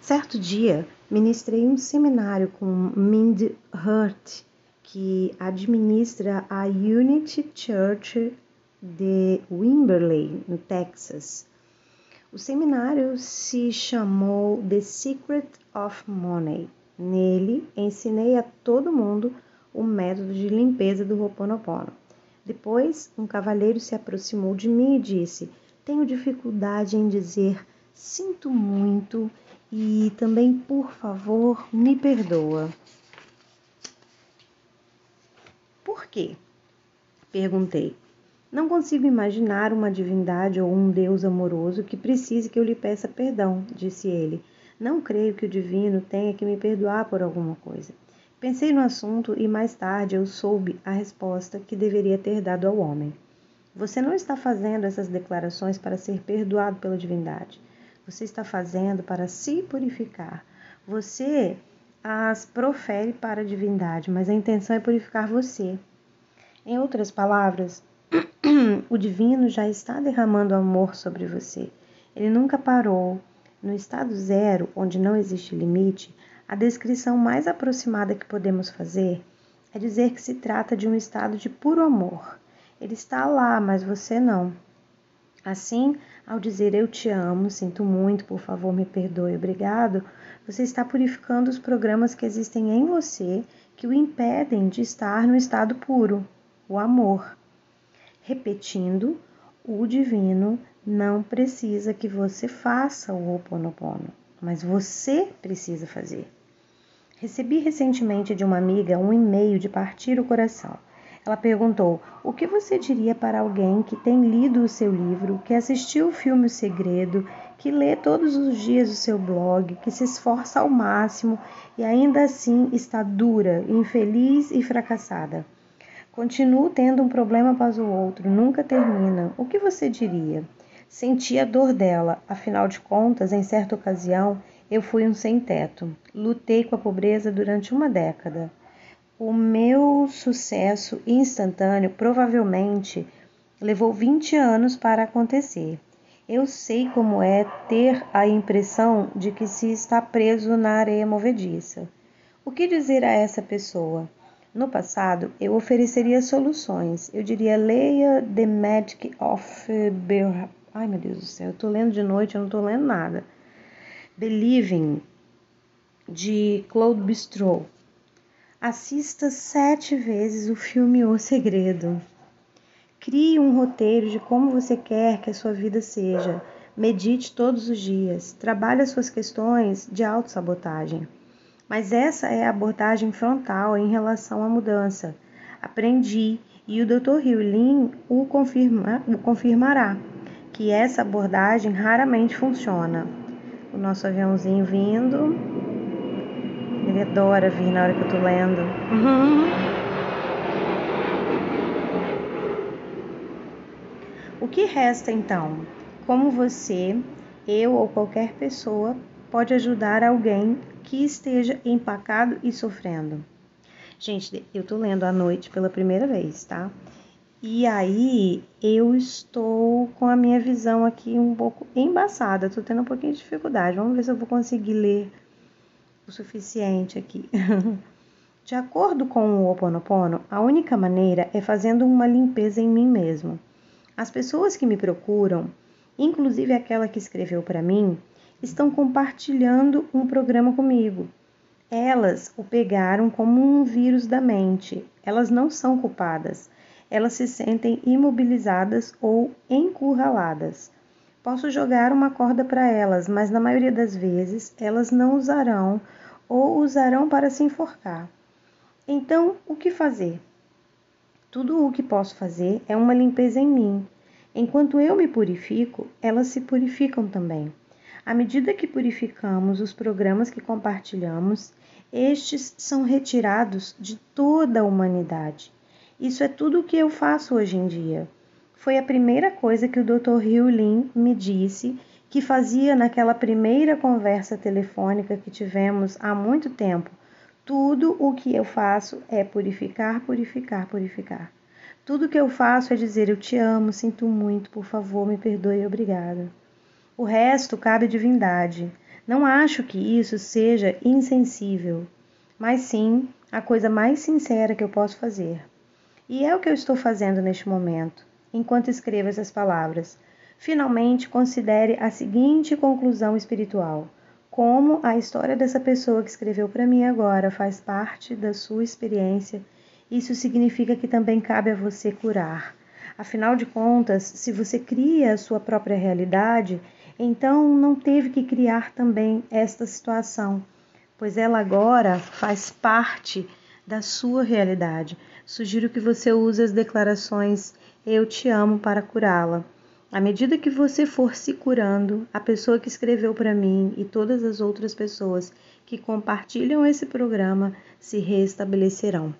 Certo dia, ministrei um seminário com Mind Hurt, que administra a Unity Church de Wimberley, no Texas. O seminário se chamou The Secret of Money. Nele, ensinei a todo mundo o método de limpeza do Ho'oponopono. Depois, um cavalheiro se aproximou de mim e disse: Tenho dificuldade em dizer sinto muito e também, por favor, me perdoa. Por quê? Perguntei. Não consigo imaginar uma divindade ou um Deus amoroso que precise que eu lhe peça perdão, disse ele. Não creio que o divino tenha que me perdoar por alguma coisa. Pensei no assunto e mais tarde eu soube a resposta que deveria ter dado ao homem. Você não está fazendo essas declarações para ser perdoado pela divindade. Você está fazendo para se purificar. Você as profere para a divindade, mas a intenção é purificar você. Em outras palavras, o divino já está derramando amor sobre você. Ele nunca parou. No estado zero, onde não existe limite, a descrição mais aproximada que podemos fazer é dizer que se trata de um estado de puro amor. Ele está lá, mas você não. Assim, ao dizer eu te amo, sinto muito, por favor, me perdoe, obrigado, você está purificando os programas que existem em você que o impedem de estar no estado puro, o amor. Repetindo, o divino não precisa que você faça o Oponopono, mas você precisa fazer. Recebi recentemente de uma amiga um e-mail de partir o coração. Ela perguntou: O que você diria para alguém que tem lido o seu livro, que assistiu o filme O Segredo, que lê todos os dias o seu blog, que se esforça ao máximo e ainda assim está dura, infeliz e fracassada? Continuo tendo um problema após o outro, nunca termina. O que você diria? Senti a dor dela, afinal de contas, em certa ocasião, eu fui um sem-teto. Lutei com a pobreza durante uma década. O meu sucesso instantâneo provavelmente levou 20 anos para acontecer. Eu sei como é ter a impressão de que se está preso na areia movediça. O que dizer a essa pessoa? No passado, eu ofereceria soluções. Eu diria: leia The Magic of Bear. Ai meu Deus do céu, eu tô lendo de noite, eu não tô lendo nada. Believing, de Claude Bistro. Assista sete vezes o filme O Segredo. Crie um roteiro de como você quer que a sua vida seja. Medite todos os dias. Trabalhe as suas questões de autossabotagem. Mas essa é a abordagem frontal em relação à mudança. Aprendi e o Dr. Hugh Lin o, confirma, o confirmará que essa abordagem raramente funciona o nosso aviãozinho vindo. Ele adora vir na hora que eu tô lendo. Uhum. O que resta então? Como você, eu ou qualquer pessoa pode ajudar alguém que esteja empacado e sofrendo? Gente, eu tô lendo à noite pela primeira vez, tá? E aí eu estou com a minha visão aqui um pouco embaçada, estou tendo um pouquinho de dificuldade. Vamos ver se eu vou conseguir ler o suficiente aqui. De acordo com o Ho Oponopono, a única maneira é fazendo uma limpeza em mim mesmo. As pessoas que me procuram, inclusive aquela que escreveu para mim, estão compartilhando um programa comigo. Elas o pegaram como um vírus da mente. Elas não são culpadas elas se sentem imobilizadas ou encurraladas. Posso jogar uma corda para elas, mas na maioria das vezes elas não usarão ou usarão para se enforcar. Então, o que fazer? Tudo o que posso fazer é uma limpeza em mim. Enquanto eu me purifico, elas se purificam também. À medida que purificamos os programas que compartilhamos, estes são retirados de toda a humanidade. Isso é tudo o que eu faço hoje em dia. Foi a primeira coisa que o Dr. Hugh Lin me disse que fazia naquela primeira conversa telefônica que tivemos há muito tempo. Tudo o que eu faço é purificar, purificar, purificar. Tudo o que eu faço é dizer eu te amo, sinto muito, por favor, me perdoe, obrigada. O resto cabe à divindade. Não acho que isso seja insensível, mas sim a coisa mais sincera que eu posso fazer. E é o que eu estou fazendo neste momento, enquanto escrevo essas palavras. Finalmente, considere a seguinte conclusão espiritual: como a história dessa pessoa que escreveu para mim agora faz parte da sua experiência, isso significa que também cabe a você curar. Afinal de contas, se você cria a sua própria realidade, então não teve que criar também esta situação, pois ela agora faz parte da sua realidade. Sugiro que você use as declarações Eu te amo para curá-la. À medida que você for se curando, a pessoa que escreveu para mim e todas as outras pessoas que compartilham esse programa se restabelecerão.